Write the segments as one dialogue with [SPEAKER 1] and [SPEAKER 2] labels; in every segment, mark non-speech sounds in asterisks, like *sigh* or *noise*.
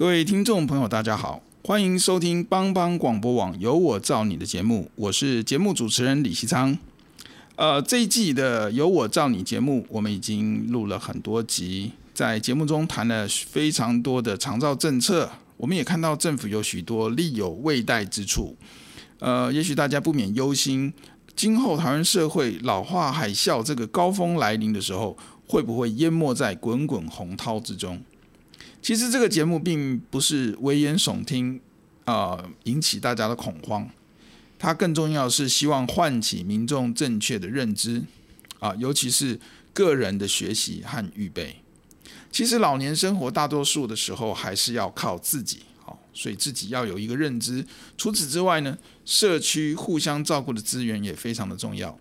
[SPEAKER 1] 各位听众朋友，大家好，欢迎收听帮帮广播网《有我照你》的节目，我是节目主持人李希昌。呃，这一季的《有我照你》节目，我们已经录了很多集，在节目中谈了非常多的长照政策，我们也看到政府有许多力有未逮之处。呃，也许大家不免忧心，今后台湾社会老化海啸这个高峰来临的时候，会不会淹没在滚滚洪涛之中？其实这个节目并不是危言耸听，啊、引起大家的恐慌。它更重要是希望唤起民众正确的认知，啊，尤其是个人的学习和预备。其实老年生活大多数的时候还是要靠自己，好，所以自己要有一个认知。除此之外呢，社区互相照顾的资源也非常的重要。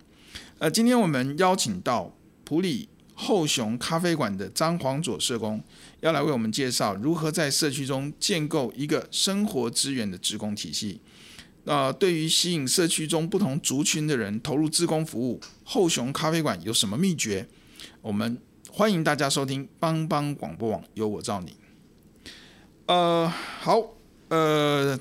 [SPEAKER 1] 呃，今天我们邀请到普里后熊咖啡馆的张黄佐社工。要来为我们介绍如何在社区中建构一个生活资源的职工体系。那、对于吸引社区中不同族群的人投入职工服务，后雄咖啡馆有什么秘诀？我们欢迎大家收听帮帮广播网，由我照你。呃，好，呃，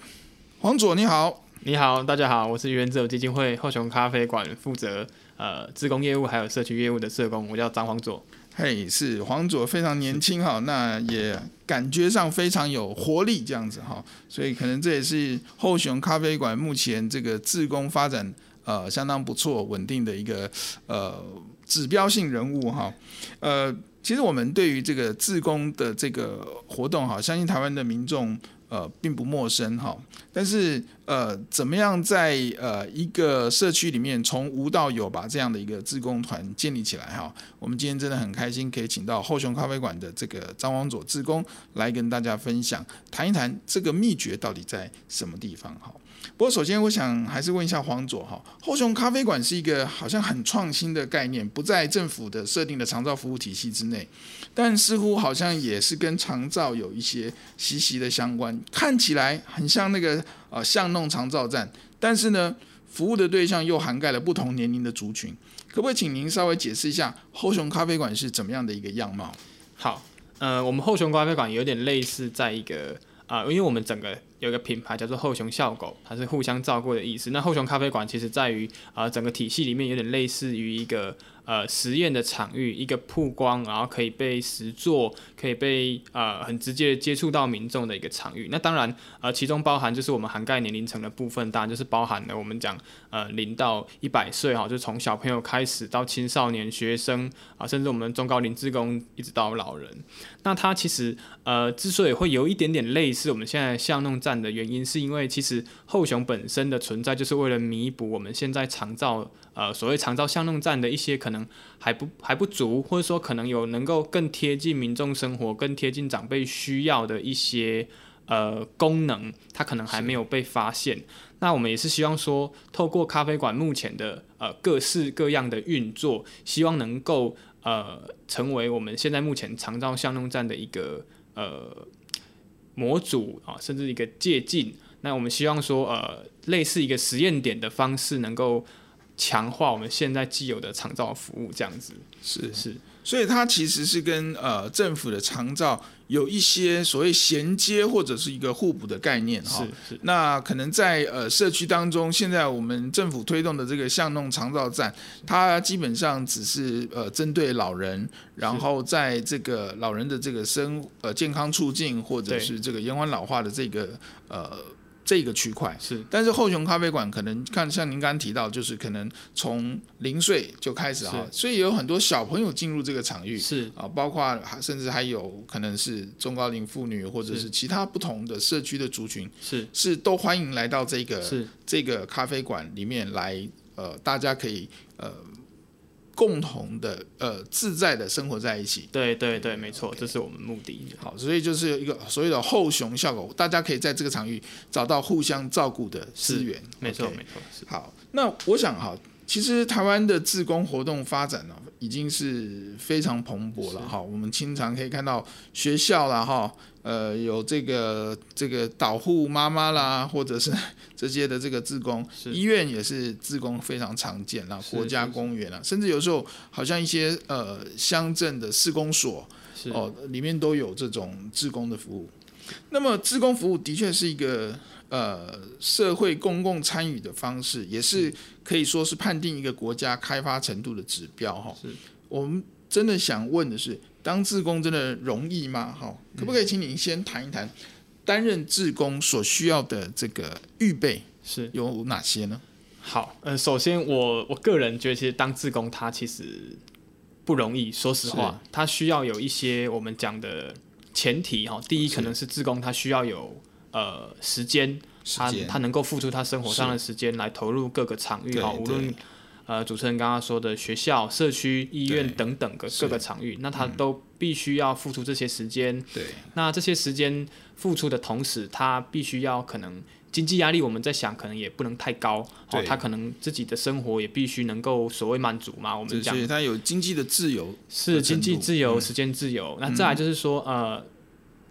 [SPEAKER 1] 黄佐你好，
[SPEAKER 2] 你好，大家好，我是原子基金会后雄咖啡馆负责呃志工业务还有社区业务的社工，我叫张黄佐。
[SPEAKER 1] 嘿是黄佐非常年轻哈，那也感觉上非常有活力这样子哈，所以可能这也是后熊咖啡馆目前这个自工发展呃相当不错稳定的一个呃指标性人物哈，呃，其实我们对于这个自工的这个活动哈，相信台湾的民众。呃，并不陌生哈，但是呃，怎么样在呃一个社区里面从无到有把这样的一个自工团建立起来哈？我们今天真的很开心可以请到后熊咖啡馆的这个张王佐自工来跟大家分享，谈一谈这个秘诀到底在什么地方哈。不过，首先我想还是问一下黄佐哈，后熊咖啡馆是一个好像很创新的概念，不在政府的设定的长照服务体系之内，但似乎好像也是跟长照有一些息息的相关，看起来很像那个呃巷弄长照站，但是呢，服务的对象又涵盖了不同年龄的族群，可不可以请您稍微解释一下后熊咖啡馆是怎么样的一个样貌？
[SPEAKER 2] 好，呃，我们后熊咖啡馆有点类似在一个啊、因为我们整个。有一个品牌叫做后熊笑狗，它是互相照顾的意思。那后熊咖啡馆其实在于啊、整个体系里面有点类似于一个。呃，实验的场域，一个曝光，然后可以被实作，可以被呃很直接接触到民众的一个场域。那当然，呃，其中包含就是我们涵盖年龄层的部分，当然就是包含了我们讲呃零到一百岁哈，就从小朋友开始到青少年、学生啊、甚至我们中高龄职工一直到老人。那它其实呃之所以会有一点点类似我们现在巷弄站的原因，是因为其实后熊本身的存在就是为了弥补我们现在长照。呃，所谓长照巷弄站的一些可能还不还不足，或者说可能有能够更贴近民众生活、更贴近长辈需要的一些呃功能，它可能还没有被发现。那我们也是希望说，透过咖啡馆目前的呃各式各样的运作，希望能够呃成为我们现在目前长照巷弄站的一个呃模组啊，甚至一个借镜。那我们希望说，呃，类似一个实验点的方式，能够。强化我们现在既有的长照服务，这样子
[SPEAKER 1] 是是，所以它其实是跟呃政府的长照有一些所谓衔接或者是一个互补的概念哈。
[SPEAKER 2] 是是。
[SPEAKER 1] 那可能在呃社区当中，现在我们政府推动的这个巷弄长照站，它基本上只是呃针对老人，然后在这个老人的这个生呃健康促进或者是这个延缓老化的这个呃。这个区块。
[SPEAKER 2] 是，
[SPEAKER 1] 但是后熊咖啡馆可能看像您刚刚提到，就是可能从零岁就开始哈，所以有很多小朋友进入这个场域
[SPEAKER 2] 是。啊，
[SPEAKER 1] 包括甚至还有可能是中高龄妇女或者是其他不同的社区的族群
[SPEAKER 2] 是。
[SPEAKER 1] 是都欢迎来到这个
[SPEAKER 2] 是。
[SPEAKER 1] 这个咖啡馆里面来，呃，大家可以呃。共同的呃自在的生活在一起，
[SPEAKER 2] 对对对，没错，okay. 这是我们目的。
[SPEAKER 1] 好，所以就是一个所谓的后熊效果，大家可以在这个场域找到互相照顾的资源。
[SPEAKER 2] 没错、okay. 没错，是。好，
[SPEAKER 1] 那我想哈，其实台湾的自工活动发展呢，已经是非常蓬勃了哈。我们经常可以看到学校啦哈。呃，有这个这个导护妈妈啦，或者是 *laughs* 这些的这个自工，医院也是自工非常常见啦，国家公园啊，甚至有时候好像一些呃乡镇的市公所哦，里面都有这种自工的服务。那么自工服务的确是一个呃社会公共参与的方式，也是可以说是判定一个国家开发程度的指标哈。是，我们真的想问的是。当志工真的容易吗？哈，可不可以请您先谈一谈担任志工所需要的这个预备是有哪些呢？
[SPEAKER 2] 好，呃，首先我我个人觉得，其实当志工他其实不容易。说实话，他需要有一些我们讲的前提哈。第一，可能是志工他需要有呃时间，他他能够付出他生活上的时间来投入各个场域哈，无论。呃，主持人刚刚说的学校、社区、医院等等个各个场域，那他都必须要付出这些时间。对，那这些时间付出的同时，他必须要可能经济压力，我们在想可能也不能太高。哦，他可能自己的生活也必须能够所谓满足嘛。我们讲
[SPEAKER 1] 他有经济的自由，
[SPEAKER 2] 是经济自由、嗯、时间自由。那再来就是说，呃。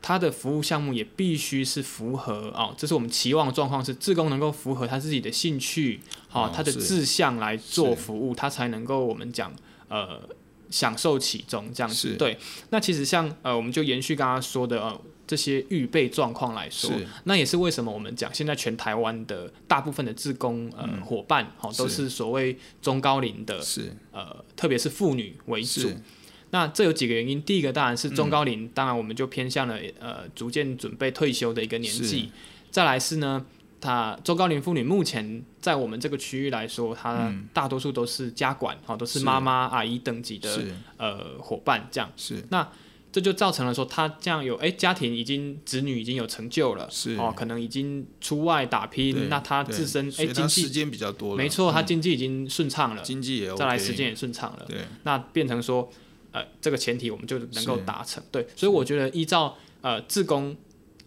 [SPEAKER 2] 他的服务项目也必须是符合哦，这是我们期望的状况，是志工能够符合他自己的兴趣，好、哦，他的志向来做服务，他才能够我们讲呃享受其中这样子。对，那其实像呃，我们就延续刚刚说的呃这些预备状况来说，那也是为什么我们讲现在全台湾的大部分的志工呃伙伴好、哦、都是。所谓中高龄的，是。呃特别是妇女为主。那这有几个原因，第一个当然是中高龄、嗯，当然我们就偏向了呃逐渐准备退休的一个年纪。再来是呢，他中高龄妇女目前在我们这个区域来说，他大多数都是家管，好、嗯、都是妈妈阿姨等级的呃伙伴这样。是。那这就造成了说，他这样有哎家庭已经子女已经有成就了，是。哦，可能已经出外打拼，那他自身哎经济
[SPEAKER 1] 时间比较多了，
[SPEAKER 2] 没错，他经济已经顺畅了，
[SPEAKER 1] 经济也、
[SPEAKER 2] 再来时间也顺畅了，对，那变成说。呃，这个前提我们就能够达成，对，所以我觉得依照呃自工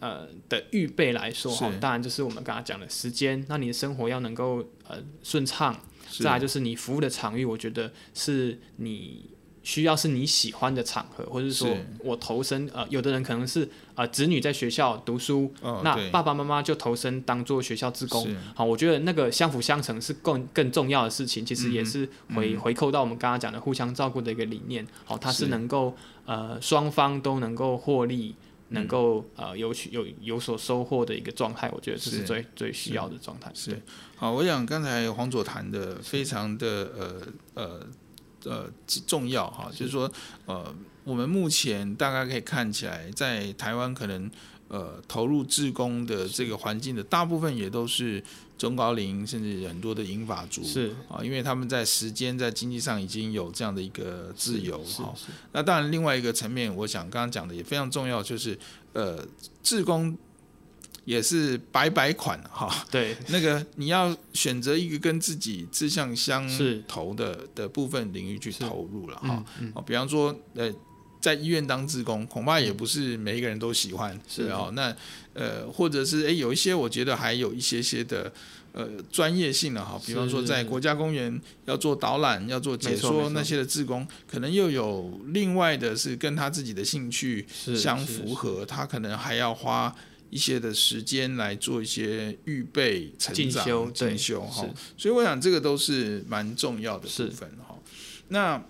[SPEAKER 2] 呃的预备来说哈，当然就是我们刚才讲的时间，那你的生活要能够呃顺畅，再来就是你服务的场域，我觉得是你。需要是你喜欢的场合，或者说我投身呃，有的人可能是呃子女在学校读书，哦、那爸爸妈妈就投身当做学校职工。好，我觉得那个相辅相成是更更重要的事情。其实也是回、嗯、回扣到我们刚刚讲的互相照顾的一个理念。好，它是能够呃双方都能够获利，能够呃有有有所收获的一个状态。我觉得这是最是最需要的状态。是，
[SPEAKER 1] 好，我想刚才黄佐谈的非常的呃呃。呃，重要哈，就是说，呃，我们目前大概可以看起来，在台湾可能呃投入志工的这个环境的大部分也都是中高龄，甚至很多的银发族是啊，因为他们在时间在经济上已经有这样的一个自由哈。那当然，另外一个层面，我想刚刚讲的也非常重要，就是呃，志工。也是白白款哈，
[SPEAKER 2] 对，
[SPEAKER 1] 那个你要选择一个跟自己志向相投的的部分领域去投入了哈，哦，比方说呃，在医院当志工，恐怕也不是每一个人都喜欢，是。哦，那呃，或者是诶，有一些我觉得还有一些些的呃专业性的哈，比方说在国家公园要做导览、要做解说那些的志工，可能又有另外的是跟他自己的兴趣相符合，他可能还要花。一些的时间来做一些预备、成长、进修哈，所以我想这个都是蛮重要的部分哈。那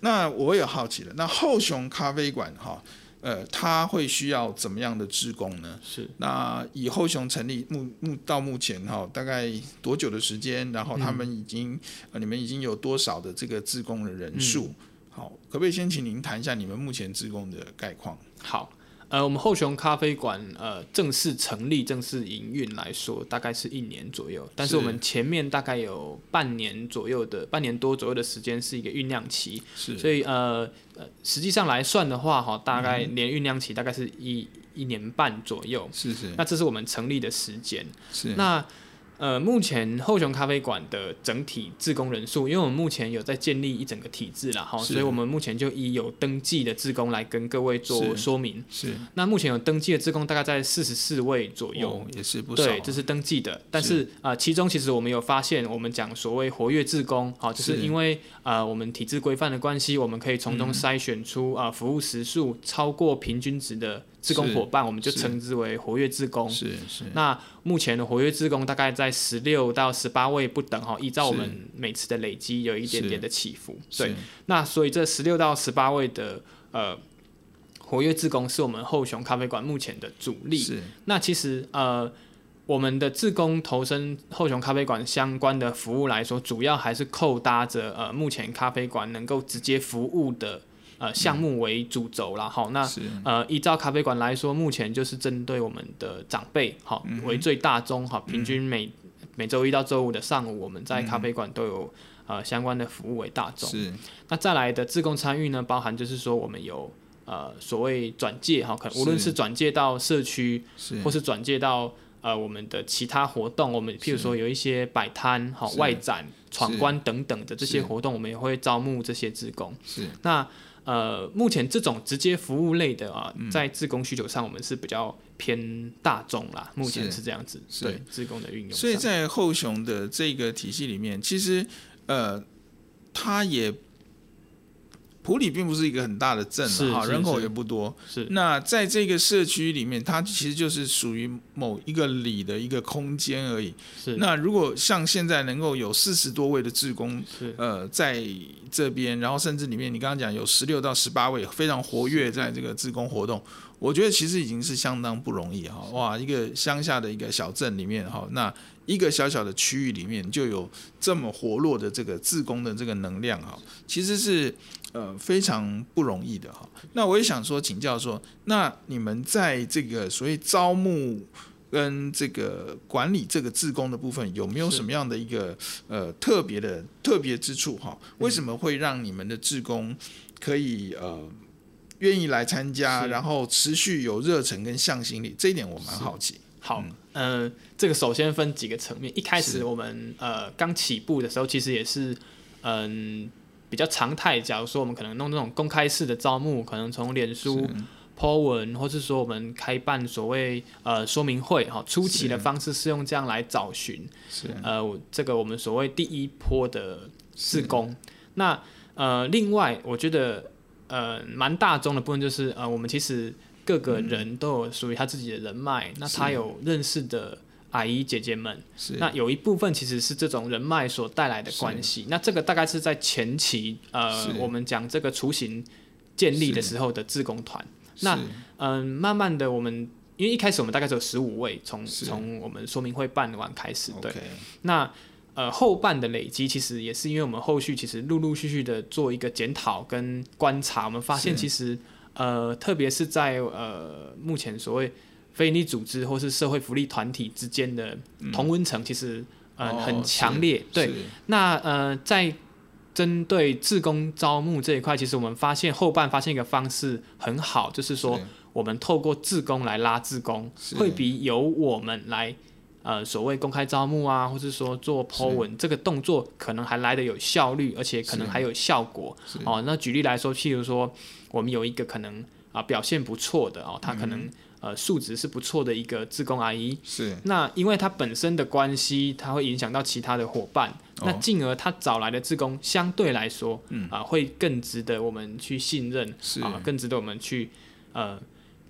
[SPEAKER 1] 那我也好奇了，那后雄咖啡馆哈，呃，它会需要怎么样的职工呢？
[SPEAKER 2] 是。
[SPEAKER 1] 那以后熊成立目目到目前哈，大概多久的时间？然后他们已经、嗯呃、你们已经有多少的这个职工的人数？嗯、好，可不可以先请您谈一下你们目前职工的概况？
[SPEAKER 2] 好。呃，我们后熊咖啡馆呃正式成立、正式营运来说，大概是一年左右。但是我们前面大概有半年左右的、半年多左右的时间是一个酝酿期。是。所以呃呃，实际上来算的话，哈，大概连酝酿期大概是一、嗯、一年半左右。
[SPEAKER 1] 是是。
[SPEAKER 2] 那这是我们成立的时间。
[SPEAKER 1] 是。
[SPEAKER 2] 那。呃，目前后熊咖啡馆的整体志工人数，因为我们目前有在建立一整个体制了哈，所以我们目前就以有登记的志工来跟各位做说明。
[SPEAKER 1] 是，是
[SPEAKER 2] 那目前有登记的志工大概在四十四位左右，
[SPEAKER 1] 哦，也是不少。
[SPEAKER 2] 对，这是登记的，但是啊，呃，其中其实我们有发现，我们讲所谓活跃志工，好，就是因为啊，呃，我们体制规范的关系，我们可以从中筛选出啊，呃，服务时数超过平均值的。志工伙伴，我们就称之为活跃志工。
[SPEAKER 1] 是是。
[SPEAKER 2] 那目前的活跃志工大概在十六到十八位不等哈，依照我们每次的累积有一点点的起伏。对。那所以这十六到十八位的呃活跃志工是我们后雄咖啡馆目前的主力。是。那其实呃我们的志工投身后雄咖啡馆相关的服务来说，主要还是扣搭着呃目前咖啡馆能够直接服务的。呃，项目为主轴啦，好，那呃，依照咖啡馆来说，目前就是针对我们的长辈，好、嗯、为最大宗，哈，平均每、嗯、每周一到周五的上午，我们在咖啡馆都有、嗯、呃相关的服务为大众。是，那再来的自贡参与呢，包含就是说我们有呃所谓转介，哈，可能无论是转介到社区，或是转介到呃我们的其他活动，我们譬如说有一些摆摊，哈外展、闯关等等的这些活动，我们也会招募这些职工。是，那。呃，目前这种直接服务类的啊，在志工需求上，我们是比较偏大众啦。目前是这样子，对职工的运用。
[SPEAKER 1] 所以在后雄的这个体系里面，其实呃，它也。埔里并不是一个很大的镇哈，人口也不多。是，那在这个社区里面，它其实就是属于某一个里的一个空间而已。是，那如果像现在能够有四十多位的志工，呃，在这边，然后甚至里面你刚刚讲有十六到十八位非常活跃在这个志工活动，我觉得其实已经是相当不容易哈。哇，一个乡下的一个小镇里面哈，那一个小小的区域里面就有这么活络的这个志工的这个能量哈，其实是。呃，非常不容易的哈。那我也想说，请教说，那你们在这个所谓招募跟这个管理这个志工的部分，有没有什么样的一个呃特别的特别之处哈？为什么会让你们的志工可以呃愿意来参加，然后持续有热忱跟向心力？这一点我蛮好奇。
[SPEAKER 2] 好，嗯、呃，这个首先分几个层面。一开始我们呃刚起步的时候，其实也是嗯。比较常态，假如说我们可能弄这种公开式的招募，可能从脸书 po 文，或是说我们开办所谓呃说明会，哈，初期的方式是用这样来找寻，是呃这个我们所谓第一波的试工。那呃另外我觉得呃蛮大众的部分就是呃我们其实各个人都有属于他自己的人脉，那他有认识的。阿姨姐姐们，那有一部分其实是这种人脉所带来的关系。那这个大概是在前期，呃，我们讲这个雏形建立的时候的自工团。那嗯、呃，慢慢的我们因为一开始我们大概只有十五位，从从我们说明会办完开始，对。Okay. 那呃后半的累积其实也是因为我们后续其实陆陆续续的做一个检讨跟观察，我们发现其实呃特别是在呃目前所谓。非营利组织或是社会福利团体之间的同温层其实呃、哦、很强烈，对。那呃在针对自工招募这一块，其实我们发现后半发现一个方式很好，就是说我们透过自工来拉自工，会比由我们来呃所谓公开招募啊，或是说做 po 文这个动作可能还来的有效率，而且可能还有效果。哦，那举例来说，譬如说我们有一个可能啊、呃、表现不错的哦，他可能。呃，素质是不错的一个自工阿姨。是。那因为他本身的关系，他会影响到其他的伙伴，哦、那进而他找来的自工相对来说，啊、嗯呃，会更值得我们去信任，是啊，更值得我们去呃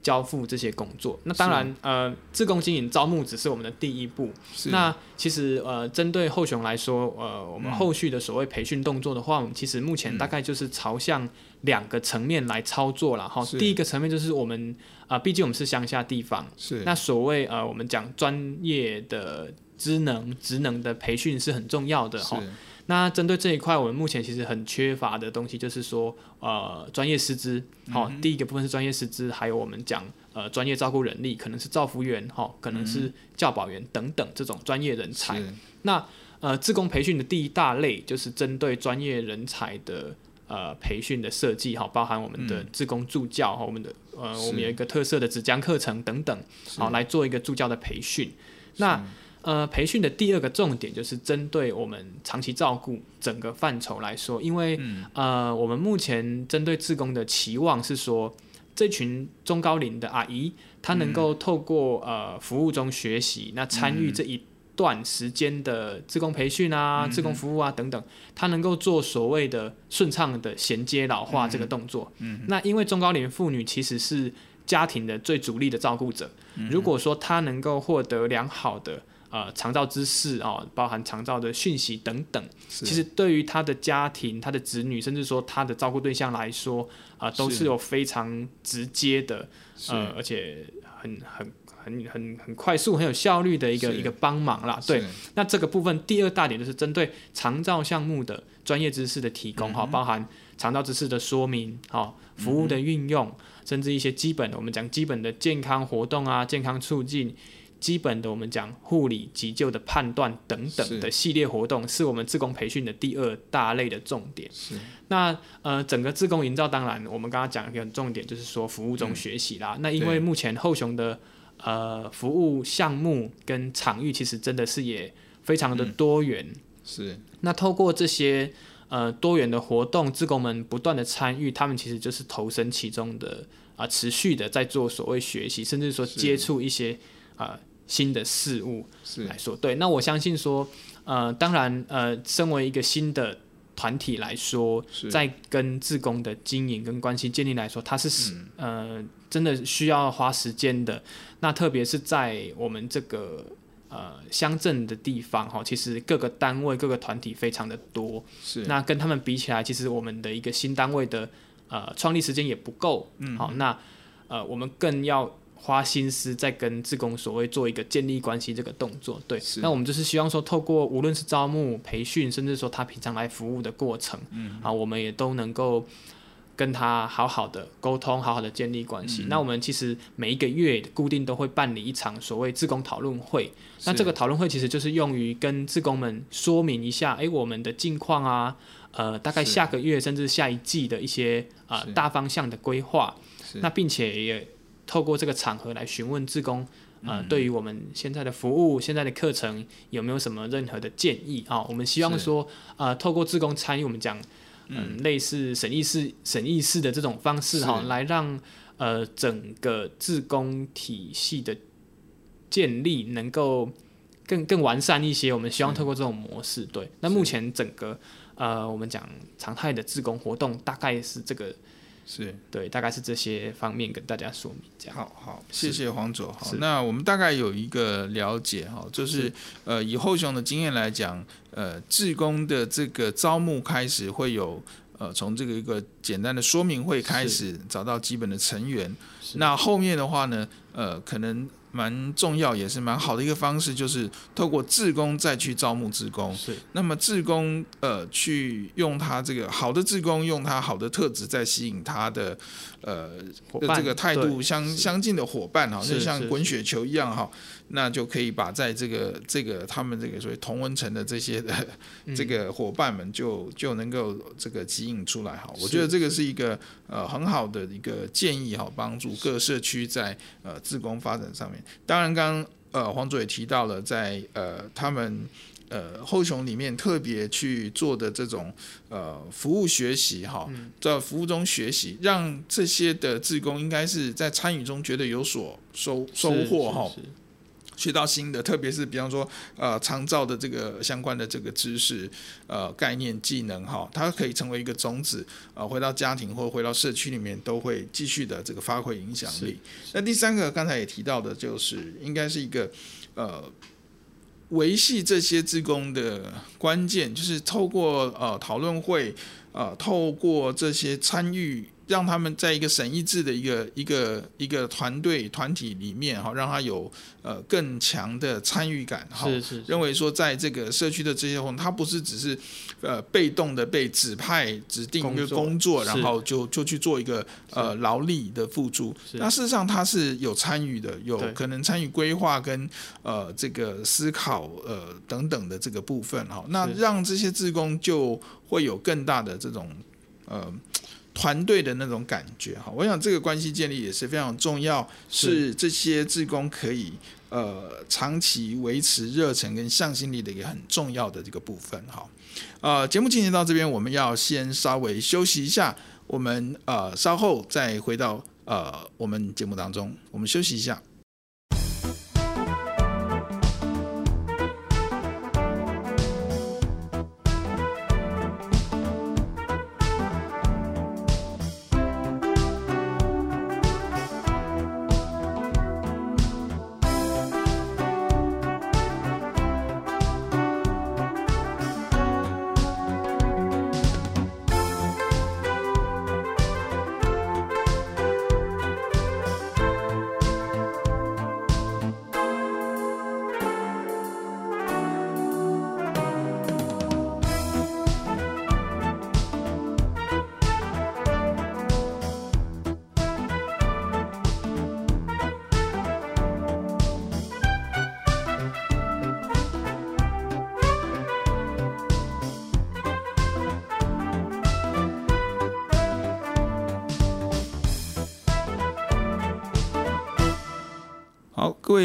[SPEAKER 2] 交付这些工作。那当然，呃，自工经营招募只是我们的第一步。那其实呃，针对后雄来说，呃，我们后续的所谓培训动作的话，嗯、我们其实目前大概就是朝向两个层面来操作了哈。第一个层面就是我们啊、呃，毕竟我们是乡下地方，是那所谓呃，我们讲专业的职能职能的培训是很重要的哈。那针对这一块，我们目前其实很缺乏的东西，就是说，呃，专业师资，好、嗯，第一个部分是专业师资，还有我们讲，呃，专业照顾人力，可能是照服员，哈，可能是教保员等等这种专业人才。那，呃，自工培训的第一大类就是针对专业人才的，呃，培训的设计，哈，包含我们的自工助教，哈，我们的，呃，我们有一个特色的纸浆课程等等，好，来做一个助教的培训。那呃，培训的第二个重点就是针对我们长期照顾整个范畴来说，因为、嗯、呃，我们目前针对志工的期望是说，这群中高龄的阿姨，她能够透过、嗯、呃服务中学习，那参与这一段时间的志工培训啊、志、嗯、工服务啊等等，她能够做所谓的顺畅的衔接老化这个动作。嗯，那因为中高龄妇女其实是家庭的最主力的照顾者，嗯、如果说她能够获得良好的呃，长照知识哦，包含长照的讯息等等，其实对于他的家庭、他的子女，甚至说他的照顾对象来说，啊、呃，都是有非常直接的，呃，而且很很很很很快速、很有效率的一个一个帮忙啦。对，那这个部分第二大点就是针对长照项目的专业知识的提供哈、嗯，包含长照知识的说明，哈，服务的运用、嗯，甚至一些基本的，我们讲基本的健康活动啊，健康促进。基本的，我们讲护理急救的判断等等的系列活动，是，是我们自工培训的第二大类的重点。是。那呃，整个自工营造，当然我们刚刚讲一个很重点，就是说服务中学习啦、嗯。那因为目前后雄的呃服务项目跟场域，其实真的是也非常的多元。嗯、是。那透过这些呃多元的活动，志工们不断的参与，他们其实就是投身其中的啊、呃，持续的在做所谓学习，甚至说接触一些。呃，新的事物来说，对，那我相信说，呃，当然，呃，身为一个新的团体来说，在跟志工的经营跟关系建立来说，它是、嗯、呃，真的需要花时间的。那特别是在我们这个呃乡镇的地方哈，其实各个单位、各个团体非常的多，是。那跟他们比起来，其实我们的一个新单位的呃创立时间也不够，嗯，好，那呃，我们更要。花心思在跟志工所谓做一个建立关系这个动作，对，那我们就是希望说，透过无论是招募、培训，甚至说他平常来服务的过程，嗯，啊，我们也都能够跟他好好的沟通，好好的建立关系，嗯。那我们其实每一个月固定都会办理一场所谓志工讨论会，那这个讨论会其实就是用于跟志工们说明一下，哎，欸，我们的近况啊，呃，大概下个月甚至下一季的一些啊，呃，大方向的规划，那并且也。透过这个场合来询问志工，呃，对于我们现在的服务、现在的课程有没有什么任何的建议啊？我们希望说，呃，透过志工参与，我们讲，嗯，类似审议式、审议式的这种方式哈，来让呃整个志工体系的建立能够更更完善一些。我们希望透过这种模式，对。那目前整个呃，我们讲常态的志工活动大概是这个。是对，大概是这些方面跟大家说明这样。
[SPEAKER 1] 好好，谢谢黄总。好，那我们大概有一个了解哈，就是，是呃，以后雄的经验来讲，呃，志工的这个招募开始会有呃，从这个一个简单的说明会开始找到基本的成员，那后面的话呢，呃，可能。蛮重要，也是蛮好的一个方式，就是透过志工再去招募志工。是，那么志工呃，去用他这个好的志工，用他好的特质，再吸引他的呃这个态度相相近的伙伴哈，就像滚雪球一样哈。那就可以把在这个这个他们这个所谓同温层的这些的这个伙伴们就就能够这个吸引出来哈，我觉得这个是一个呃很好的一个建议哈，帮助各社区在呃自工发展上面。当然，刚刚呃黄总也提到了在呃他们呃后雄里面特别去做的这种呃服务学习哈，在服务中学习，让这些的志工应该是在参与中觉得有所收收获哈。学到新的，特别是比方说呃长照的这个相关的这个知识呃概念技能哈，它可以成为一个种子，呃回到家庭或回到社区里面都会继续的这个发挥影响力。那第三个刚才也提到的就是应该是一个呃维系这些职工的关键，就是透过呃讨论会，呃透过这些参与。让他们在一个审议制的一个一个一个团队团体里面哈，让他有呃更强的参与感哈。
[SPEAKER 2] 是是，是。
[SPEAKER 1] 认为说，在这个社区的这些活动，他不是只是呃被动的被指派指定一个工作，然后就就去做一个呃劳力的付出。那事实上他是有参与的，有可能参与规划跟呃这个思考呃等等的这个部分哈。那让这些职工就会有更大的这种呃。团队的那种感觉哈，我想这个关系建立也是非常重要，是这些志工可以呃长期维持热忱跟向心力的一个很重要的这个部分哈。呃，节目进行到这边，我们要先稍微休息一下，我们呃稍后再回到呃我们节目当中，我们休息一下。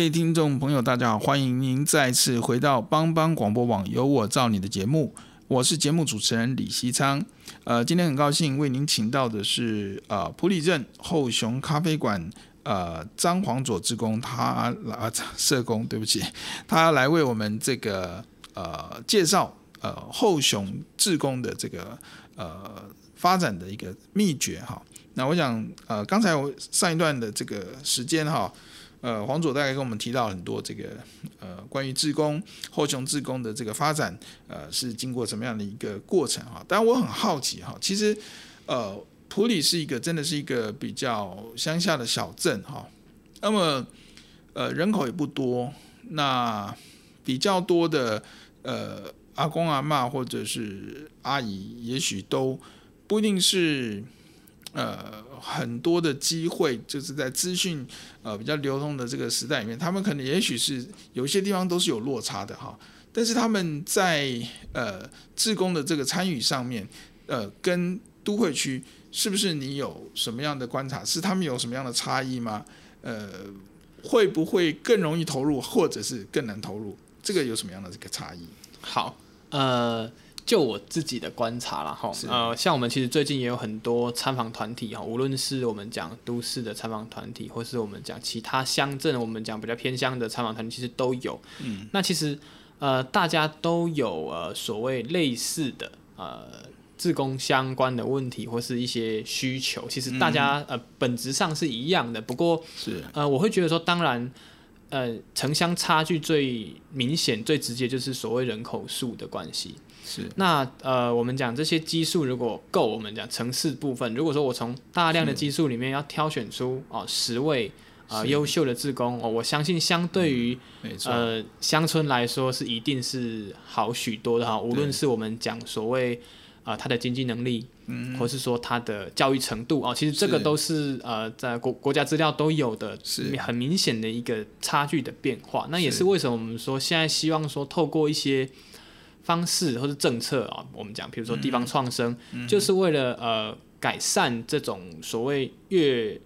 [SPEAKER 1] 各位听众朋友，大家好，欢迎您再次回到帮帮广播网，由我造你的节目，我是节目主持人李希昌。呃，今天很高兴为您请到的是呃普里镇后雄咖啡馆呃张黄佐志工，他来社工，对不起，*laughs* 他来为我们这个呃介绍呃后雄志工的这个呃发展的一个秘诀哈。那我想呃刚才我上一段的这个时间哈。呃黄佐大概跟我们提到很多这个呃关于自工后熊志工的这个发展，呃是经过什么样的一个过程哈？当然我很好奇哈，其实呃普里是一个真的是一个比较乡下的小镇哈，那么呃人口也不多，那比较多的呃阿公阿嬷或者是阿姨，也许都不一定是。呃，很多的机会就是在资讯呃比较流通的这个时代里面，他们可能也许是有些地方都是有落差的哈，但是他们在呃自工的这个参与上面，呃，跟都会区是不是你有什么样的观察？是他们有什么样的差异吗？呃，会不会更容易投入，或者是更难投入？这个有什么样的这个差异？
[SPEAKER 2] 好，呃。就我自己的观察啦哈，呃，像我们其实最近也有很多参访团体哈，无论是我们讲都市的参访团体，或是我们讲其他乡镇，我们讲比较偏乡的参访团体，其实都有。嗯，那其实呃，大家都有呃所谓类似的呃自工相关的问题或是一些需求，其实大家、嗯、呃本质上是一样的。不过是呃，我会觉得说，当然呃城乡差距最明显、最直接就是所谓人口数的关系。是，那呃，我们讲这些基数如果够，我们讲城市部分，如果说我从大量的基数里面要挑选出哦十位啊呃、优秀的志工哦，我相信相对于、嗯、呃乡村来说是一定是好许多的哈。无论是我们讲所谓啊、呃、他的经济能力，嗯，或是说他的教育程度哦，其实这个都是，是呃在国国家资料都有的，是。很明显的一个差距的变化。那也是。为什么我们说现在希望说透过一些。方式或是政策啊，我们讲，比如说地方创生，嗯、就是为了呃改善这种所谓越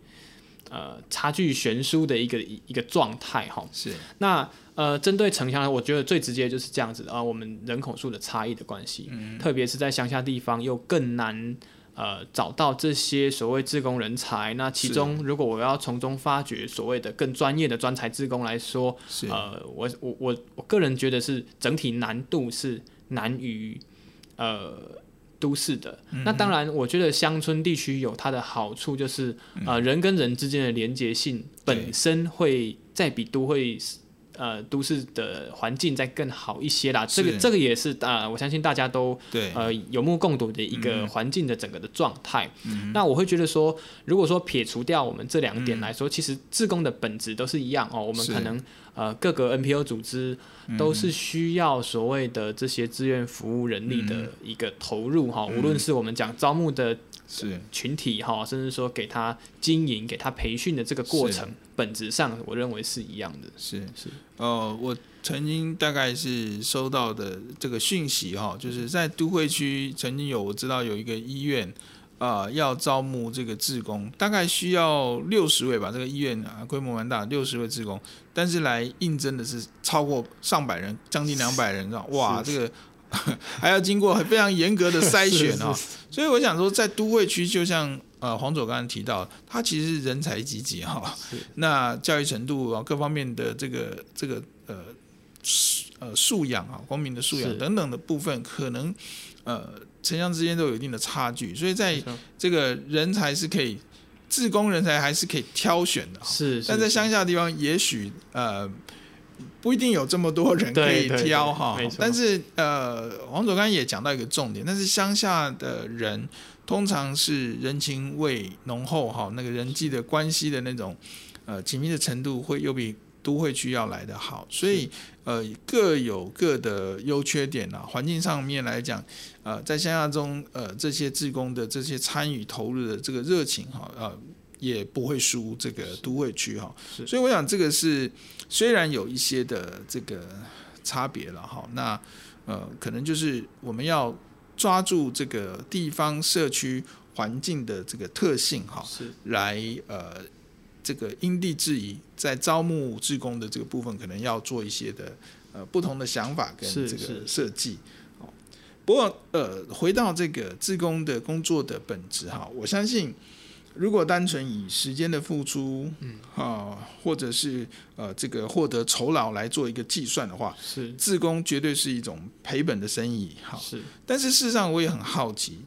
[SPEAKER 2] 呃差距悬殊的一个一个状态哈。是。那呃针对城乡，我觉得最直接就是这样子啊，我们人口数的差异的关系，嗯、特别是在乡下地方又更难呃找到这些所谓自工人才。那其中如果我要从中发掘所谓的更专业的专才自工来说，呃，我我我我个人觉得是整体难度是难于呃都市的。嗯、那当然，我觉得乡村地区有它的好处，就是呃人跟人之间的连结性本身会再比都会。呃，都市的环境再更好一些啦，这个这个也是啊、呃，我相信大家都对。呃有目共睹的一个环境的整个的状态。嗯、那我会觉得说，如果说撇除掉我们这两点来说，嗯、其实自工的本质都是一样哦。我们可能呃各个 NPO 组织都是需要所谓的这些志愿服务人力的一个投入哈、嗯，无论是我们讲招募的。是群体哈，甚至说给他经营、给他培训的这个过程，本质上我认为是一样的。
[SPEAKER 1] 是是，呃，我曾经大概是收到的这个讯息哈，就是在都会区曾经有我知道有一个医院啊、呃，要招募这个志工，大概需要六十位吧。这个医院啊，规模蛮大，六十位志工，但是来应征的是超过上百人，将近两百人，哇，这个。*laughs* 还要经过非常严格的筛选啊，所以我想说，在都会区，就像呃黄总刚才提到，它其实是人才济济哈，那教育程度啊，各方面的这个这个呃呃素养啊，公民的素养等等的部分，可能呃城乡之间都有一定的差距，所以在这个人才是可以，自工人才还是可以挑选的，是，但在乡下的地方，也许呃。不一定有这么多人可以挑哈，但是呃，黄总刚也讲到一个重点，但是乡下的人通常是人情味浓厚哈，那个人际的关系的那种呃紧密的程度会又比都会区要来的好，所以呃各有各的优缺点啊。环境上面来讲，呃，在乡下中呃这些志工的这些参与投入的这个热情哈，呃也不会输这个都会区哈，所以我想这个是。虽然有一些的这个差别了哈，那呃可能就是我们要抓住这个地方社区环境的这个特性哈，来呃这个因地制宜，在招募志工的这个部分，可能要做一些的呃不同的想法跟这个设计。不过呃回到这个志工的工作的本质哈，我相信。如果单纯以时间的付出，嗯。啊，或者是呃这个获得酬劳来做一个计算的话，是。志工绝对是一种赔本的生意，哈。是，但是事实上我也很好奇，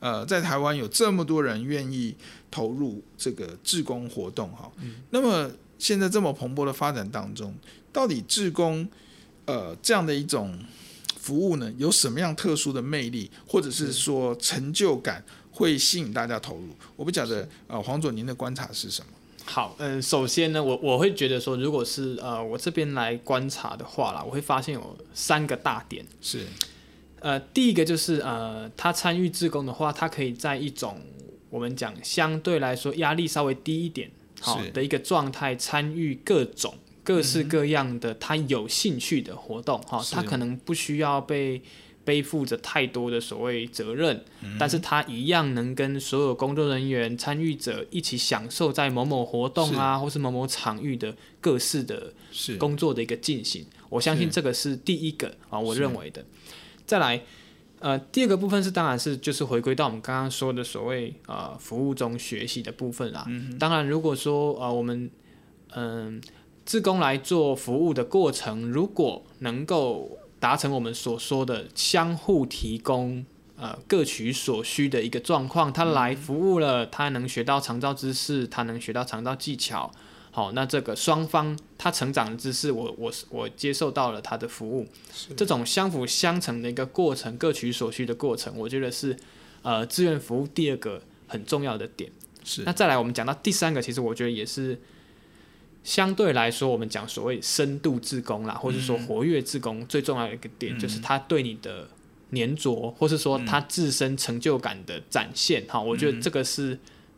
[SPEAKER 1] 呃，在台湾有这么多人愿意投入这个志工活动，哈，嗯，那么现在这么蓬勃的发展当中，到底志工呃这样的一种服务呢，有什么样特殊的魅力，或者是。说成就感？会吸引大家投入，我不晓得呃，黄总您的观察是什么？
[SPEAKER 2] 好，嗯，首先呢，我我会觉得说，如果是呃我这边来观察的话啦，我会发现有三个大点。是，呃，第一个就是呃，他参与自工的话，他可以在一种我们讲相对来说压力稍微低一点好的一个状态参与各种各式各样的他有兴趣的活动哈，他可能不需要被。背负着太多的所谓责任，嗯，但是他一样能跟所有工作人员、参与者一起享受在某某活动啊，是或是某某场域的各式的工作的一个进行。我相信这个是第一个啊，我认为的。再来，呃，第二个部分是，当然是就是回归到我们刚刚说的所谓呃服务中学习的部分啦。嗯，当然，如果说呃我们嗯，呃，志工来做服务的过程，如果能够达成我们所说的相互提供，呃，各取所需的一个状况。他来服务了，他能学到长照知识，他能学到长照技巧。好，那这个双方他成长的知识，我我我接受到了他的服务，这种相辅相成的一个过程，各取所需的过程，我觉得是呃志愿服务第二个很重要的点。是。那再来，我们讲到第三个，其实我觉得也是。相对来说，我们讲所谓深度自工啦，或者说活跃自工，最重要的一个点就是他对你的黏着，或是说他自身成就感的展现。哈，我觉得这个是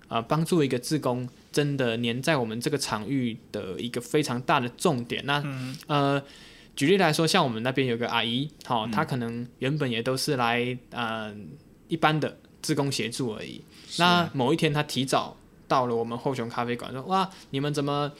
[SPEAKER 2] 呃帮助一个自工真的粘在我们这个场域的一个非常大的重点。那呃，举例来说，像我们那边有个阿姨，好，她可能原本也都是来呃一般的自工协助而已。那某一天她提早到了我们后雄咖啡馆，说哇，你们怎么？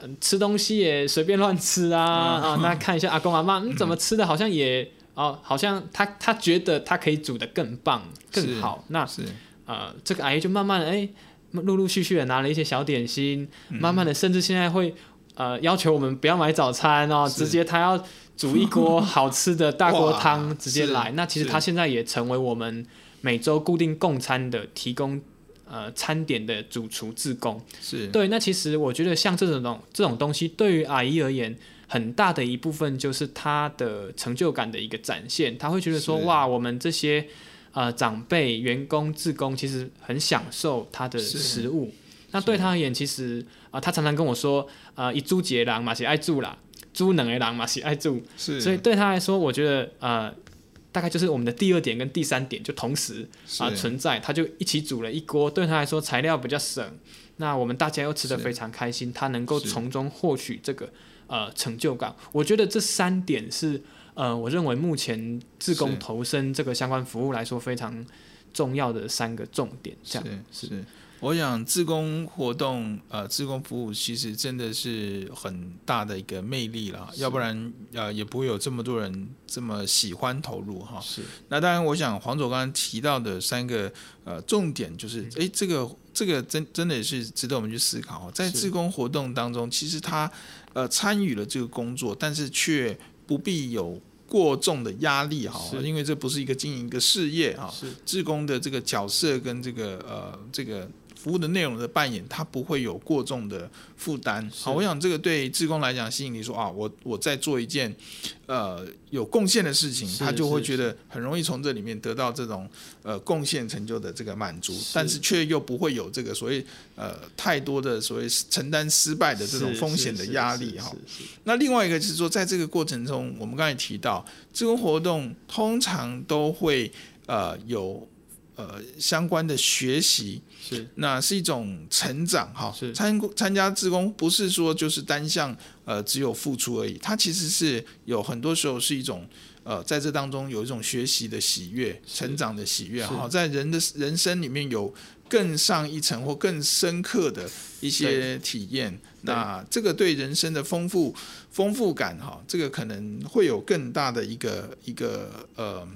[SPEAKER 2] 嗯，吃东西也随便乱吃啊啊！*laughs* 那看一下阿公阿妈，你、嗯、怎么吃的？好像也哦，好像他他觉得他可以煮的更棒更好。那是呃，这个阿姨就慢慢的哎，陆陆续续的拿了一些小点心，嗯、慢慢的，甚至现在会呃要求我们不要买早餐哦，直接他要煮一锅好吃的大锅汤直接来。那其实他现在也成为我们每周固定供餐的提供呃餐点的主厨自工。
[SPEAKER 1] 是
[SPEAKER 2] 对。那其实我觉得像这种这种东西，对于阿姨而言。很大的一部分就是她的成就感的一个展现，他会觉得说哇，我们这些呃长辈、员工、志工其实很享受他的食物。那对他而言，其实啊、呃，他常常跟我说，呃，一猪节狼嘛是爱住啦，猪能的狼嘛喜爱住。是，所以对他来说，我觉得呃，大概就是我们的第二点跟第三点就同时啊、呃、存在，他就一起煮了一锅，对他来说材料比较省，那我们大家又吃得非常开心，他能够从中获取这个。呃，成就感，我觉得这三点是呃，我认为目前自工投身这个相关服务来说非常重要的三个重点。这样。
[SPEAKER 1] 是，是，我想自工活动呃，自工服务其实真的是很大的一个魅力了，要不然呃也不会有这么多人这么喜欢投入哈。是，那当然，我想黄总刚刚提到的三个呃重点就是，哎、嗯，这个这个真真的也是值得我们去思考，在自工活动当中，其实他。呃，参与了这个工作，但是却不必有过重的压力哈，因为这不是一个经营一个事业哈，是志工的这个角色跟这个呃这个。服务的内容的扮演，他不会有过重的负担。好，我想这个对志工来讲吸引力说啊，我我在做一件呃有贡献的事情，他就会觉得很容易从这里面得到这种呃贡献成就的这个满足，但是却又不会有这个所谓呃太多的所谓承担失败的这种风险的压力哈。那另外一个就是说，在这个过程中，我们刚才提到志工活动通常都会呃有。呃，相关的学习是，那是一种成长哈。是参参加志工不是说就是单向呃只有付出而已，它其实是有很多时候是一种呃在这当中有一种学习的喜悦、成长的喜悦哈，在人的人生里面有更上一层或更深刻的一些体验。那这个对人生的丰富丰富感哈，这个可能会有更大的一个一个呃。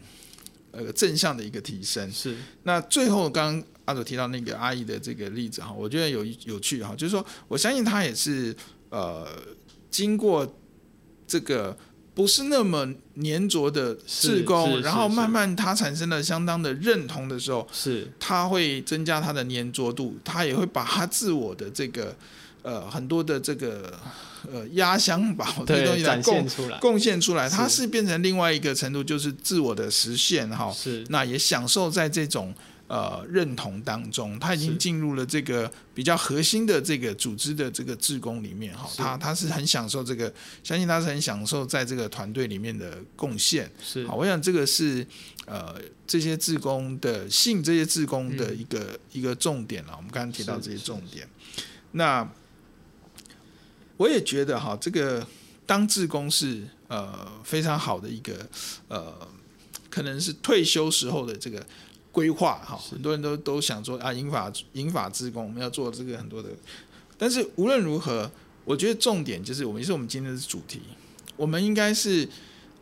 [SPEAKER 1] 呃，正向的一个提升是。那最后，刚刚阿祖提到那个阿姨的这个例子哈，我觉得有有趣哈，就是说，我相信他也是呃，经过这个不是那么粘着的志工，然后慢慢他产生了相当的认同的时候，是，他会增加他的粘着度，他也会把他自我的这个呃很多的这个。呃，压箱宝这个东西来贡贡献出来，它是变成另外一个程度，就是自我的实现哈。是，那也享受在这种呃认同当中，他已经进入了这个比较核心的这个组织的这个职工里面哈。他他是很享受这个，相信他是很享受在这个团队里面的贡献。是，好，我想这个是呃这些职工的信，这些职工的一个、嗯、一个重点了。我们刚刚提到这些重点，那。我也觉得哈，这个当职工是呃非常好的一个呃，可能是退休时候的这个规划哈。很多人都都想说啊，银法银法之工，我们要做这个很多的。但是无论如何，我觉得重点就是我们也是我们今天的主题，我们应该是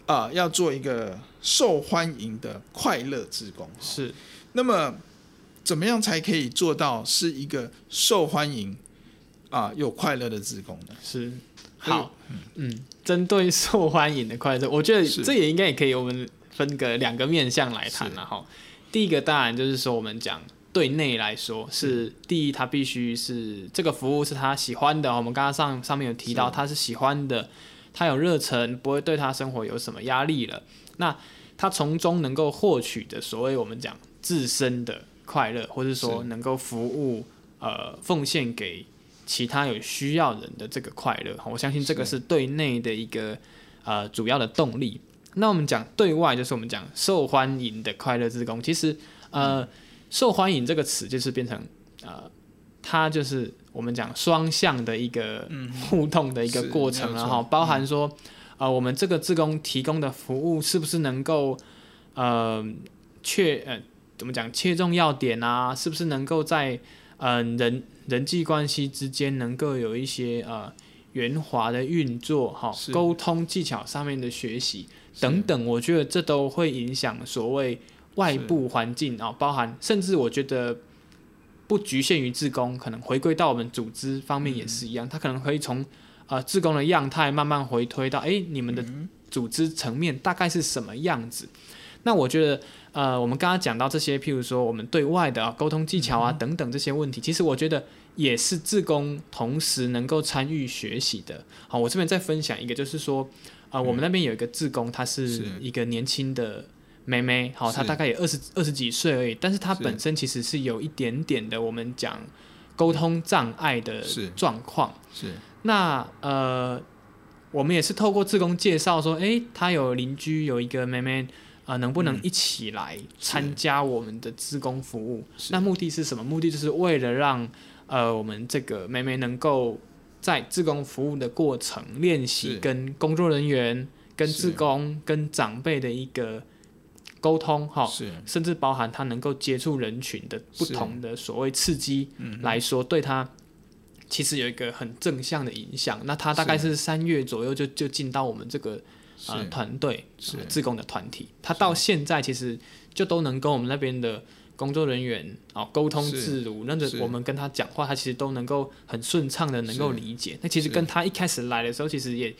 [SPEAKER 1] 啊、呃、要做一个受欢迎的快乐之工。是，那么怎么样才可以做到是一个受欢迎？啊，有快乐的职工呢
[SPEAKER 2] 是好，嗯，针对受欢迎的快乐，我觉得这也应该也可以，我们分个两个面向来谈了哈。第一个当然就是说，我们讲对内来说是第一，他必须是这个服务是他喜欢的。我们刚刚上上面有提到，他是喜欢的，他有热忱，不会对他生活有什么压力了。那他从中能够获取的所谓我们讲自身的快乐，或者说能够服务呃奉献给。其他有需要人的这个快乐，我相信这个是对内的一个呃主要的动力。那我们讲对外，就是我们讲受欢迎的快乐志工。其实呃，嗯、受欢迎这个词就是变成呃，它就是我们讲双向的一个互动的一个过程了哈，包含说呃，我们这个自工提供的服务是不是能够呃确呃怎么讲切中要点啊？是不是能够在嗯、呃、人人际关系之间能够有一些呃圆滑的运作，哈，沟通技巧上面的学习等等，我觉得这都会影响所谓外部环境啊，包含甚至我觉得不局限于自工，可能回归到我们组织方面也是一样，嗯、他可能可以从呃自工的样态慢慢回推到，哎，你们的组织层面大概是什么样子？嗯、那我觉得，呃，我们刚刚讲到这些，譬如说我们对外的、啊、沟通技巧啊等等这些问题，其实我觉得也是自工同时能够参与学习的。好，我这边再分享一个，就是说，啊、呃，我们那边有一个志工，她是一个年轻的。妹妹，好，她大概也二十二十几岁而已，但是她本身其实是有一点点的我们讲沟通障碍的状况。是，那呃，我们也是透过志工介绍说，哎、欸，她有邻居有一个妹妹，啊、呃，能不能一起来参加我们的志工服务？那目的是什么？目的就是为了让呃我们这个妹妹能够在志工服务的过程练习跟工作人员、跟志工、跟长辈的一个。沟通哈，甚至包含他能够接触人群的不同的所谓刺激来说，对他其实有一个很正向的影响。那他大概是三月左右就就进到我们这个呃团队，是志工的团体。他到现在其实就都能跟我们那边的工作人员啊沟通自如，那个我们跟他讲话，他其实都能够很顺畅的能够理解。那其实跟他一开始来的时候，其实也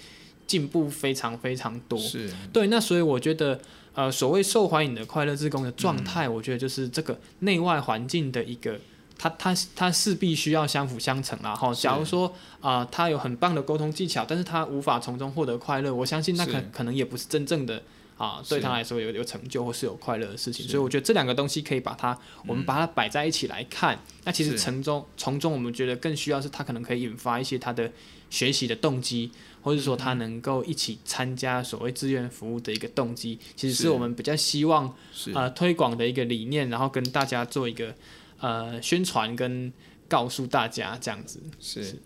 [SPEAKER 2] 进步非常非常多。是对，那所以我觉得。呃，所谓受欢迎的快乐自工的状态，嗯、我觉得就是这个内外环境的一个，它它它势必需要相辅相成啦。哈，假如说啊、呃，他有很棒的沟通技巧，但是他无法从中获得快乐，我相信那可可能也不是真正的啊，对他来说有有成就或是有快乐的事情。所以我觉得这两个东西可以把它，我们把它摆在一起来看。嗯、那其实从中从中，我们觉得更需要是他可能可以引发一些他的学习的动机。或者说他能够一起参加所谓志愿服务的一个动机，其实是我们比较希望呃推广的一个理念，然后跟大家做一个呃宣传跟告诉大家这样子。是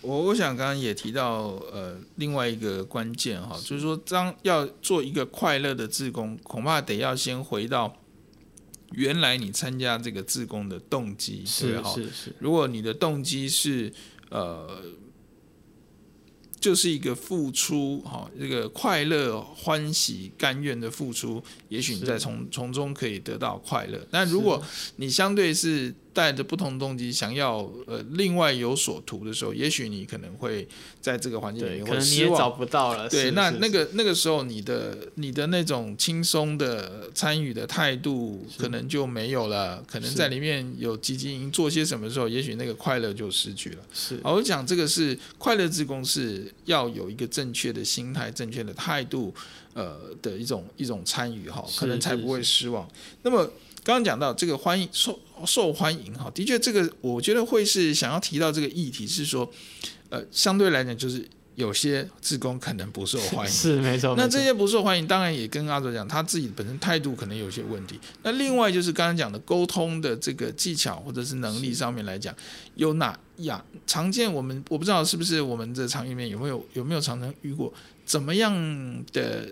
[SPEAKER 1] 我我想刚刚也提到呃另外一个关键哈，就是说当要做一个快乐的自工，恐怕得要先回到原来你参加这个自工的动机，是是是。如果你的动机是呃。就是一个付出，哈，这个快乐、欢喜、甘愿的付出，也许你在从从中可以得到快乐。但如果你相对是带着不同动机，想要呃另外有所图的时候，也许你可能会在这个环境里面可能你也
[SPEAKER 2] 找不到了。
[SPEAKER 1] 对，那那个那个时候，你的你的那种轻松的参与的态度可能就没有了。可能在里面有积极做些什么时候，也许那个快乐就失去了。是，我讲这个是快乐之工是要有一个正确的心态、正确的态度，呃的一种一种参与哈，可能才不会失望。那么。刚刚讲到这个欢迎受受欢迎哈，的确这个我觉得会是想要提到这个议题是说，呃，相对来讲就是有些职工可能不受欢迎，
[SPEAKER 2] 是没错。
[SPEAKER 1] 那这些不受欢迎，当然也跟阿卓讲他自己本身态度可能有些问题。那另外就是刚刚讲的沟通的这个技巧或者是能力上面来讲，有哪样常见？我们我不知道是不是我们这场里面有没有有没有常常遇过怎么样的？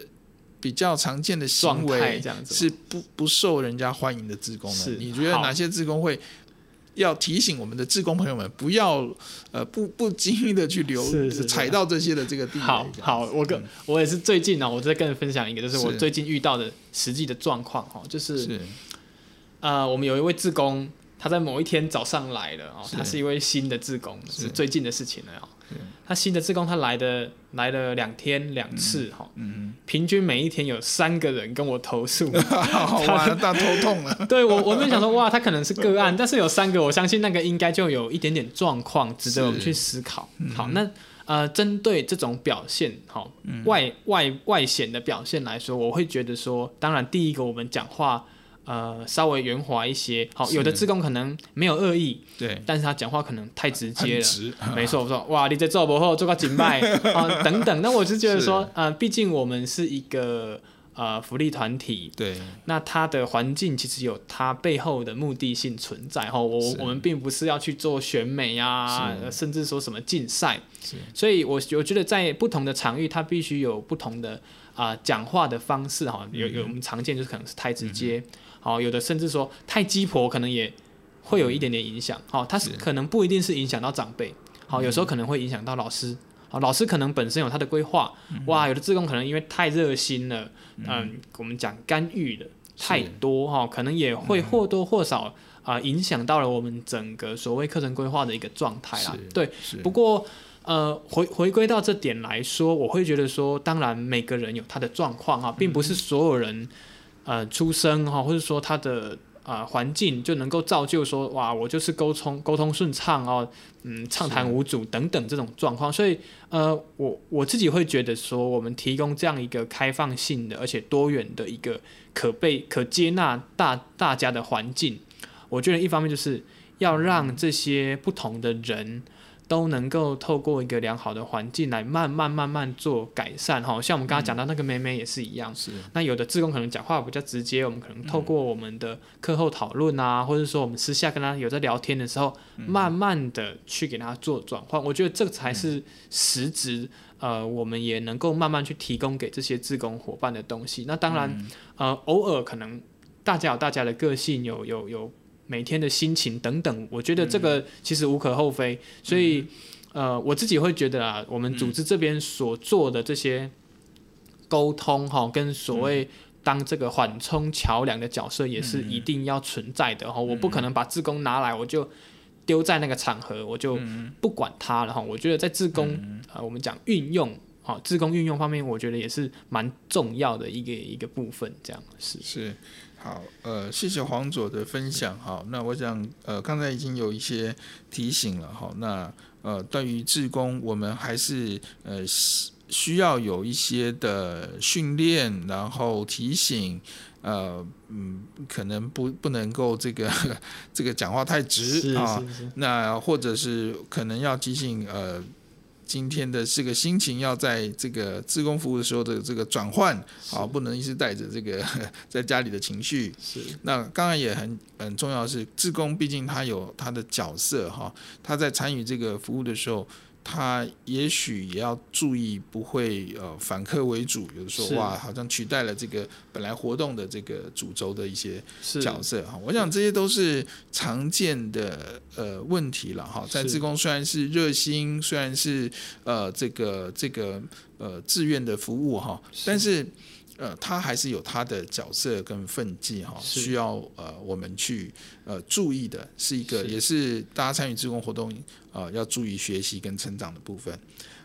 [SPEAKER 1] 比较常见的行为是不不受人家欢迎的志工呢？你觉得哪些志工会要提醒我们的志工朋友们不要呃不不经意的去留踩到这些的这个地方？
[SPEAKER 2] 好，好，我跟、嗯、我也是最近呢、喔，我再跟你分享一个，就是我最近遇到的实际的状况哈，就是，是。呃，我们有一位志工，他在某一天早上来了哦、喔，他是一位新的志工，是最近的事情了哦、喔。他新的志工，他来的来了两天两次哈，嗯，平均每一天有三个人跟我投诉，*laughs*
[SPEAKER 1] 好玩，大头痛了。*laughs*
[SPEAKER 2] 对我，我们想说，哇，他可能是个案，但是有三个，我相信那个应该就有一点点状况，值得我们去思考。好，那呃，针对这种表现，好，外外外显的表现来说，我会觉得说，当然第一个我们讲话。呃，稍微圆滑一些。好，有的志工可能没有恶意，对，但是他讲话可能太直接了。直没错，我说哇，你在做不后，做个警拜啊等等。那我是觉得说，呃，毕竟我们是一个呃福利团体，对，那它的环境其实有它背后的目的性存在。哈，我我们并不是要去做选美啊，甚至说什么竞赛。所以我我觉得在不同的场域，它必须有不同的啊、呃、讲话的方式。哈，有有我们常见就是可能是太直接。嗯好，有的甚至说太鸡婆，可能也会有一点点影响。好，他是可能不一定是影响到长辈。好，有时候可能会影响到老师。好，老师可能本身有他的规划。哇，有的志工可能因为太热心了，嗯，我们讲干预的。太多哈，可能也会或多或少啊、呃、影响到了我们整个所谓课程规划的一个状态啦。对，不过呃回回归到这点来说，我会觉得说，当然每个人有他的状况哈，并不是所有人呃出生哈，或者说他的。啊、呃，环境就能够造就说，哇，我就是沟通沟通顺畅哦，嗯，畅谈无阻等等这种状况。所以，呃，我我自己会觉得说，我们提供这样一个开放性的而且多元的一个可被可接纳大大家的环境，我觉得一方面就是要让这些不同的人。都能够透过一个良好的环境来慢慢慢慢做改善哈，像我们刚刚讲到那个妹妹也是一样，是、嗯。那有的志工可能讲话比较直接，我们可能透过我们的课后讨论啊，嗯、或者说我们私下跟他有在聊天的时候，嗯、慢慢的去给他做转换，我觉得这个才是实质、嗯、呃，我们也能够慢慢去提供给这些志工伙伴的东西。那当然，嗯、呃，偶尔可能大家有大家的个性，有有有。每天的心情等等，我觉得这个其实无可厚非，嗯、所以，呃，我自己会觉得啊，我们组织这边所做的这些沟通哈，跟所谓当这个缓冲桥梁的角色，也是一定要存在的哈。我不可能把志工拿来，我就丢在那个场合，我就不管它了哈。我觉得在志工啊，我们讲运用哈，志工运用方面，我觉得也是蛮重要的一个一个部分，这样是是。
[SPEAKER 1] 好，呃，谢谢黄佐的分享。好，那我想，呃，刚才已经有一些提醒了。好，那呃，对于志工，我们还是呃需要有一些的训练，然后提醒。呃，嗯，可能不不能够这个 *laughs* 这个讲话太直啊。那或者是可能要提醒呃。今天的这个心情要在这个自工服务的时候的这个转换，啊，不能一直带着这个 *laughs* 在家里的情绪。是。那刚刚也很很重要的是，自工毕竟他有他的角色哈，他在参与这个服务的时候。他也许也要注意，不会呃反客为主，有的时候哇，好像取代了这个本来活动的这个主轴的一些角色哈。我想这些都是常见的呃问题了哈。在自工虽然是热心，虽然是呃这个这个呃志愿的服务哈，但是。呃，他还是有他的角色跟分际哈，需要呃我们去呃注意的，是一个也是大家参与志工活动啊、呃、要注意学习跟成长的部分。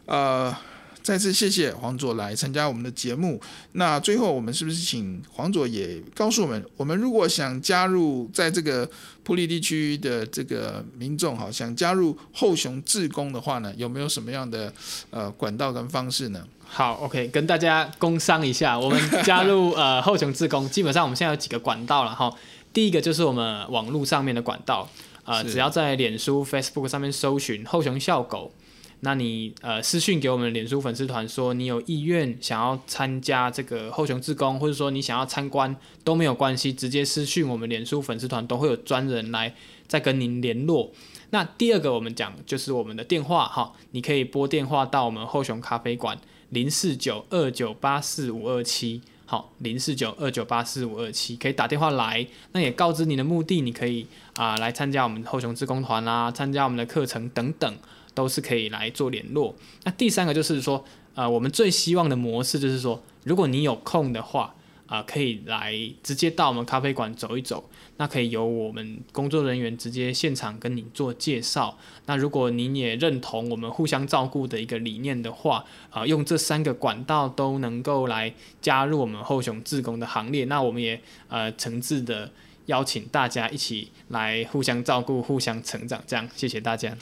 [SPEAKER 1] 呃，再次谢谢黄佐来参加我们的节目。那最后我们是不是请黄佐也告诉我们，我们如果想加入在这个普利地区的这个民众哈，想加入后雄志工的话呢，有没有什么样的呃管道跟方式呢？
[SPEAKER 2] 好，OK，跟大家工商一下，我们加入 *laughs* 呃后雄自工，基本上我们现在有几个管道了哈。第一个就是我们网络上面的管道，呃，只要在脸书、Facebook 上面搜寻后雄笑狗，那你呃私讯给我们脸书粉丝团说你有意愿想要参加这个后雄自工，或者说你想要参观都没有关系，直接私讯我们脸书粉丝团都会有专人来再跟您联络。那第二个我们讲就是我们的电话哈，你可以拨电话到我们后雄咖啡馆。零四九二九八四五二七，好，零四九二九八四五二七，可以打电话来。那也告知你的目的，你可以啊、来参加我们后熊志工团啦，参加我们的课程等等，都是可以来做联络。那第三个就是说，呃，我们最希望的模式就是说，如果你有空的话。啊、可以来直接到我们咖啡馆走一走，那可以由我们工作人员直接现场跟你做介绍。那如果您也认同我们互相照顾的一个理念的话，啊、用这三个管道都能够来加入我们后熊志工的行列。那我们也呃诚挚的邀请大家一起来互相照顾、互相成长。这样，谢谢大家。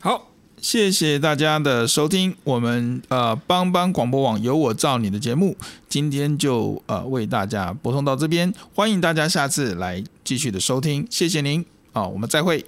[SPEAKER 1] 好。谢谢大家的收听，我们呃帮帮广播网有我造你的节目，今天就呃为大家播送到这边，欢迎大家下次来继续的收听，谢谢您啊，我们再
[SPEAKER 3] 会。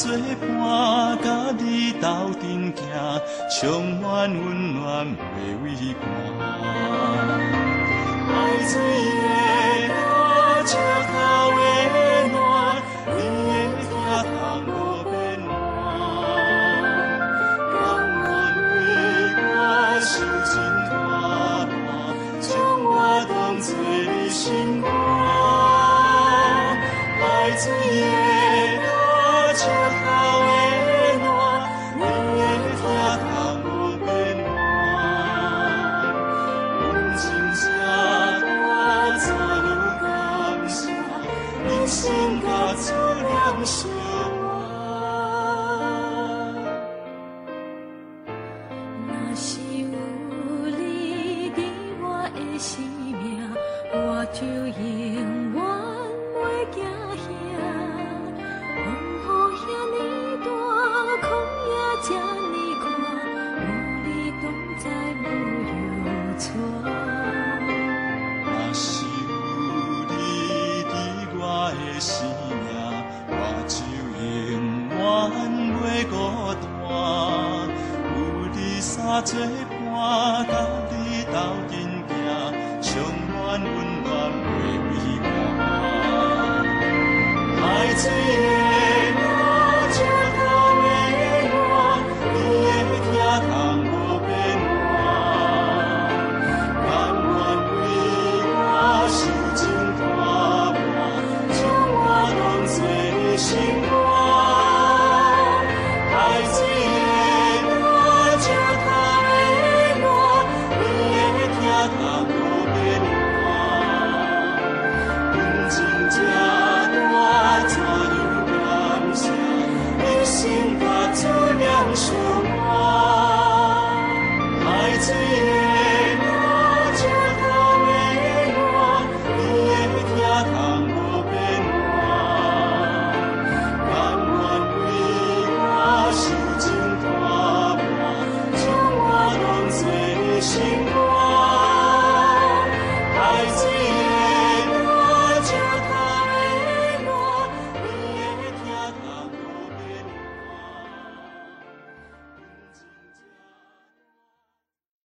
[SPEAKER 3] 做伴，甲你斗阵行，充满温暖的微寒。爱水的。take